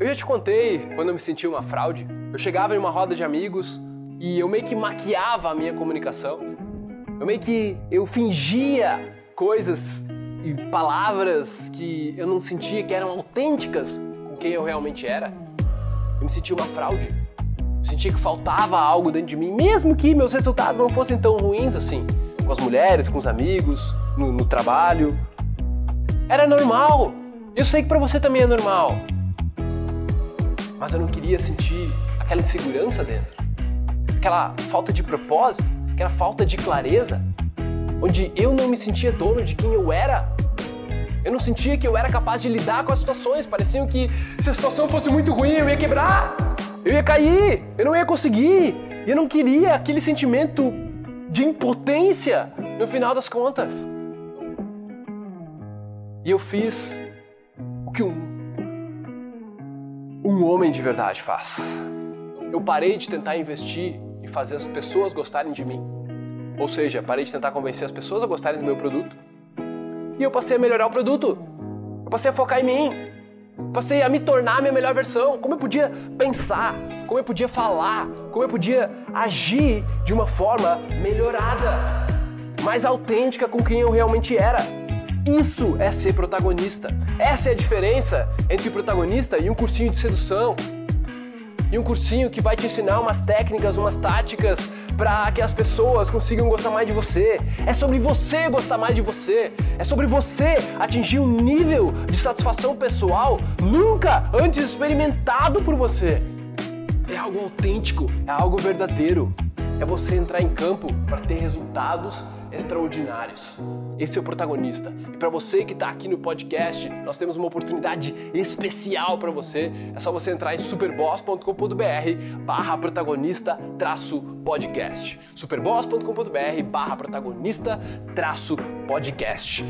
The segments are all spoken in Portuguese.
Eu já te contei quando eu me sentia uma fraude. Eu chegava em uma roda de amigos e eu meio que maquiava a minha comunicação. Eu meio que eu fingia coisas e palavras que eu não sentia que eram autênticas com quem eu realmente era. Eu me sentia uma fraude. Eu sentia que faltava algo dentro de mim, mesmo que meus resultados não fossem tão ruins assim, com as mulheres, com os amigos, no, no trabalho. Era normal. Eu sei que para você também é normal. Mas eu não queria sentir aquela insegurança dentro, aquela falta de propósito, aquela falta de clareza, onde eu não me sentia dono de quem eu era. Eu não sentia que eu era capaz de lidar com as situações. Parecia que se a situação fosse muito ruim, eu ia quebrar, eu ia cair, eu não ia conseguir. Eu não queria aquele sentimento de impotência no final das contas. E eu fiz o que um, um homem de verdade faz. Eu parei de tentar investir e fazer as pessoas gostarem de mim. Ou seja, parei de tentar convencer as pessoas a gostarem do meu produto. E eu passei a melhorar o produto. Eu passei a focar em mim. Passei a me tornar a minha melhor versão. Como eu podia pensar, como eu podia falar, como eu podia agir de uma forma melhorada, mais autêntica com quem eu realmente era. Isso é ser protagonista. Essa é a diferença entre protagonista e um cursinho de sedução. E um cursinho que vai te ensinar umas técnicas, umas táticas para que as pessoas consigam gostar mais de você. É sobre você gostar mais de você. É sobre você atingir um nível de satisfação pessoal nunca antes experimentado por você. É algo autêntico, é algo verdadeiro. É você entrar em campo para ter resultados extraordinários. Esse é o protagonista. E para você que está aqui no podcast, nós temos uma oportunidade especial para você. É só você entrar em superboss.com.br barra protagonista podcast. superboss.com.br barra protagonista podcast.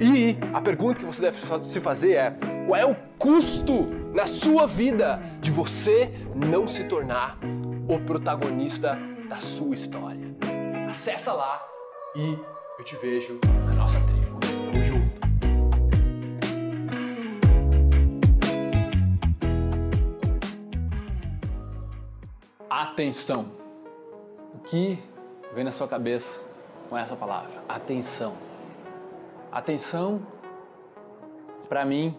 E a pergunta que você deve se fazer é: qual é o custo na sua vida de você não se tornar o protagonista da sua história? Acessa lá e eu te vejo na nossa tribo. Tamo junto. Atenção. O que vem na sua cabeça com essa palavra? Atenção. Atenção para mim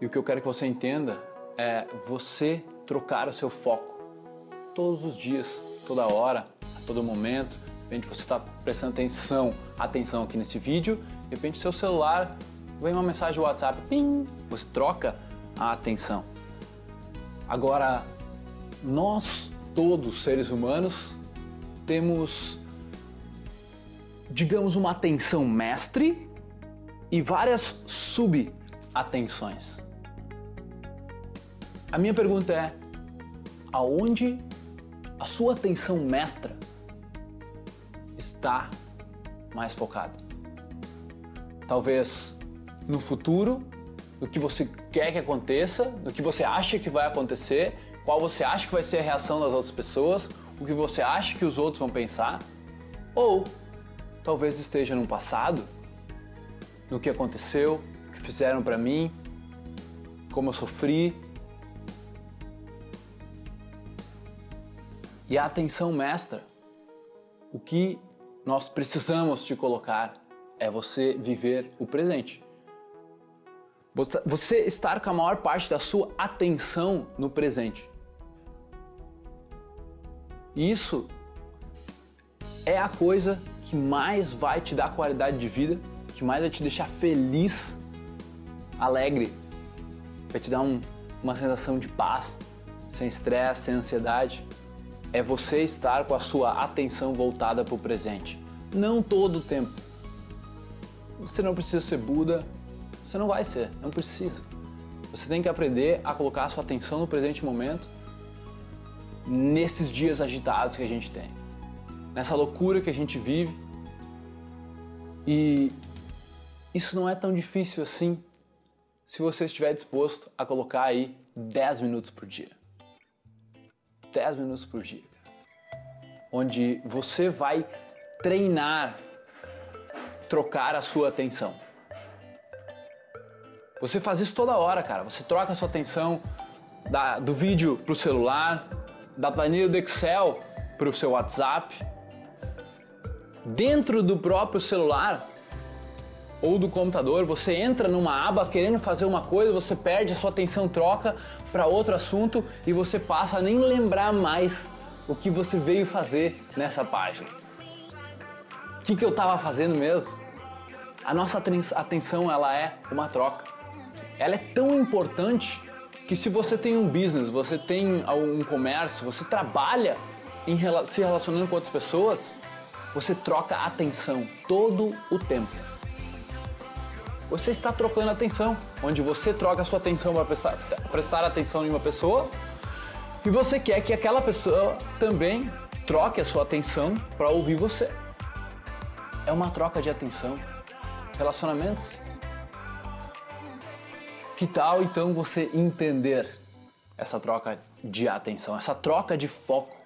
e o que eu quero que você entenda é você trocar o seu foco todos os dias, toda hora, a todo momento repente você está prestando atenção, atenção aqui nesse vídeo, de repente seu celular vem uma mensagem do WhatsApp, pim, você troca a atenção. Agora, nós todos seres humanos temos, digamos, uma atenção mestre e várias subatenções. A minha pergunta é: aonde a sua atenção mestra está mais focado. Talvez no futuro, no que você quer que aconteça, no que você acha que vai acontecer, qual você acha que vai ser a reação das outras pessoas, o que você acha que os outros vão pensar, ou talvez esteja no passado, no que aconteceu, o que fizeram para mim, como eu sofri. E a atenção mestra, o que nós precisamos te colocar é você viver o presente. Você estar com a maior parte da sua atenção no presente. Isso é a coisa que mais vai te dar qualidade de vida, que mais vai te deixar feliz, alegre, vai te dar um, uma sensação de paz, sem estresse, sem ansiedade é você estar com a sua atenção voltada para o presente. Não todo o tempo. Você não precisa ser Buda, você não vai ser, não precisa. Você tem que aprender a colocar a sua atenção no presente momento, nesses dias agitados que a gente tem, nessa loucura que a gente vive. E isso não é tão difícil assim se você estiver disposto a colocar aí 10 minutos por dia. 10 minutos por dia, onde você vai treinar trocar a sua atenção. Você faz isso toda hora, cara. Você troca a sua atenção da, do vídeo para o celular, da planilha do Excel para o seu WhatsApp, dentro do próprio celular ou do computador, você entra numa aba querendo fazer uma coisa, você perde a sua atenção, troca para outro assunto e você passa a nem lembrar mais o que você veio fazer nessa página. O que, que eu estava fazendo mesmo? A nossa atenção ela é uma troca. Ela é tão importante que se você tem um business, você tem um comércio, você trabalha em, se relacionando com outras pessoas, você troca atenção todo o tempo. Você está trocando atenção, onde você troca a sua atenção para prestar, prestar atenção em uma pessoa e você quer que aquela pessoa também troque a sua atenção para ouvir você. É uma troca de atenção. Relacionamentos. Que tal então você entender essa troca de atenção, essa troca de foco?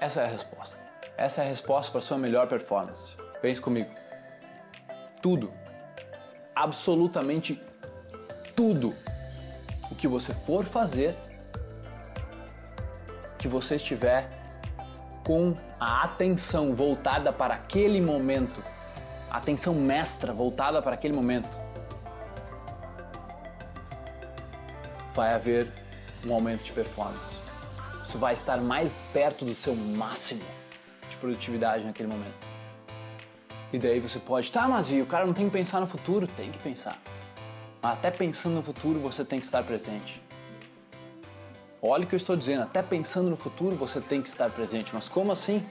Essa é a resposta. Essa é a resposta para sua melhor performance. Pense comigo. Tudo absolutamente tudo o que você for fazer, que você estiver com a atenção voltada para aquele momento, a atenção mestra voltada para aquele momento, vai haver um aumento de performance. Você vai estar mais perto do seu máximo de produtividade naquele momento. E daí você pode, tá, mas e o cara não tem que pensar no futuro? Tem que pensar. Até pensando no futuro você tem que estar presente. Olha o que eu estou dizendo, até pensando no futuro você tem que estar presente. Mas como assim?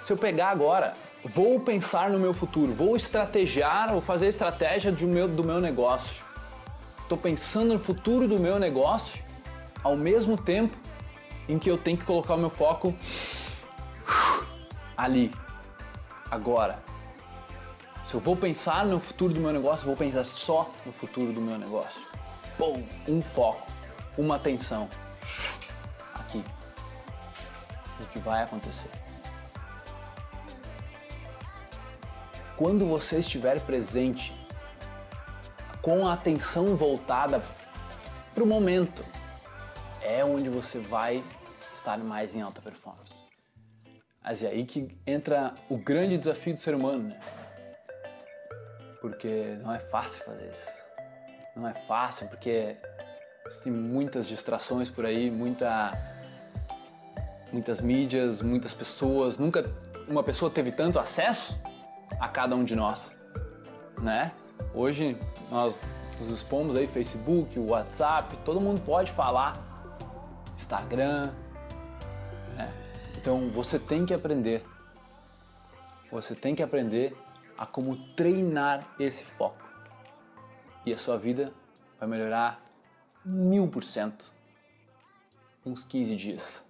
Se eu pegar agora, vou pensar no meu futuro, vou estrategiar, vou fazer estratégia do meu, do meu negócio. Estou pensando no futuro do meu negócio ao mesmo tempo em que eu tenho que colocar o meu foco ali, agora, se eu vou pensar no futuro do meu negócio, vou pensar só no futuro do meu negócio. Bom, um foco, uma atenção. O que vai acontecer? Quando você estiver presente, com a atenção voltada para o momento, é onde você vai estar mais em alta performance. Mas é aí que entra o grande desafio do ser humano, né? porque não é fácil fazer isso. Não é fácil porque tem muitas distrações por aí, muita, muitas mídias, muitas pessoas. Nunca uma pessoa teve tanto acesso a cada um de nós, né? Hoje nós nos expomos aí Facebook, WhatsApp, todo mundo pode falar, Instagram, né? Então você tem que aprender. Você tem que aprender a como treinar esse foco. E a sua vida vai melhorar mil por cento uns 15 dias.